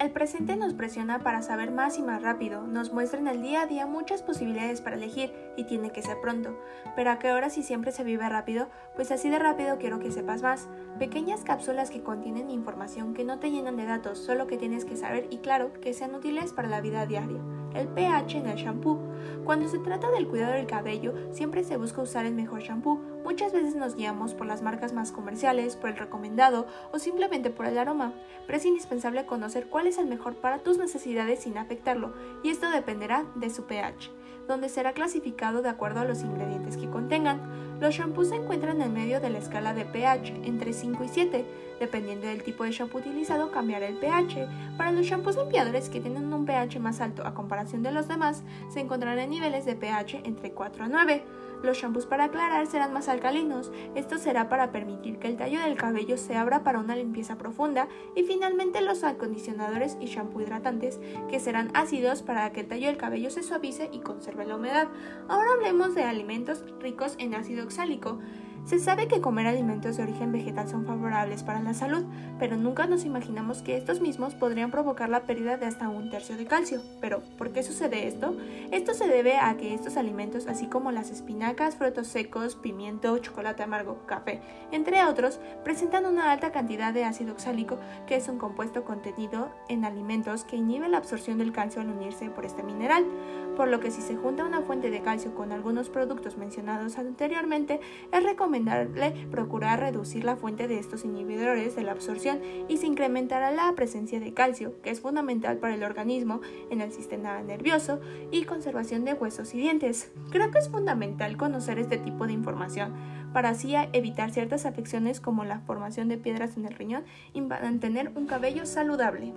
el presente nos presiona para saber más y más rápido, nos muestra en el día a día muchas posibilidades para elegir y tiene que ser pronto. Pero a qué hora si siempre se vive rápido, pues así de rápido quiero que sepas más. Pequeñas cápsulas que contienen información que no te llenan de datos, solo que tienes que saber y claro, que sean útiles para la vida diaria. El pH en el shampoo. Cuando se trata del cuidado del cabello, siempre se busca usar el mejor shampoo. Muchas veces nos guiamos por las marcas más comerciales, por el recomendado o simplemente por el aroma, pero es indispensable conocer cuál es el mejor para tus necesidades sin afectarlo, y esto dependerá de su pH, donde será clasificado de acuerdo a los ingredientes que contengan. Los shampoos se encuentran en medio de la escala de pH, entre 5 y 7. Dependiendo del tipo de shampoo utilizado, cambiará el pH. Para los shampoos limpiadores que tienen un pH más alto a comparación de los demás, se encontrarán en niveles de pH entre 4 a 9. Los shampoos para aclarar serán más alcalinos. Esto será para permitir que el tallo del cabello se abra para una limpieza profunda. Y finalmente los acondicionadores y shampoo hidratantes, que serán ácidos para que el tallo del cabello se suavice y conserve la humedad. Ahora hablemos de alimentos ricos en ácido oxálico. Se sabe que comer alimentos de origen vegetal son favorables para la salud, pero nunca nos imaginamos que estos mismos podrían provocar la pérdida de hasta un tercio de calcio. Pero, ¿por qué sucede esto? Esto se debe a que estos alimentos, así como las espinacas, frutos secos, pimiento, chocolate amargo, café, entre otros, presentan una alta cantidad de ácido oxálico, que es un compuesto contenido en alimentos que inhibe la absorción del calcio al unirse por este mineral, por lo que si se junta una fuente de calcio con algunos productos mencionados anteriormente, es recomendable recomendable procurar reducir la fuente de estos inhibidores de la absorción y se incrementará la presencia de calcio, que es fundamental para el organismo en el sistema nervioso y conservación de huesos y dientes. Creo que es fundamental conocer este tipo de información para así evitar ciertas afecciones como la formación de piedras en el riñón y mantener un cabello saludable.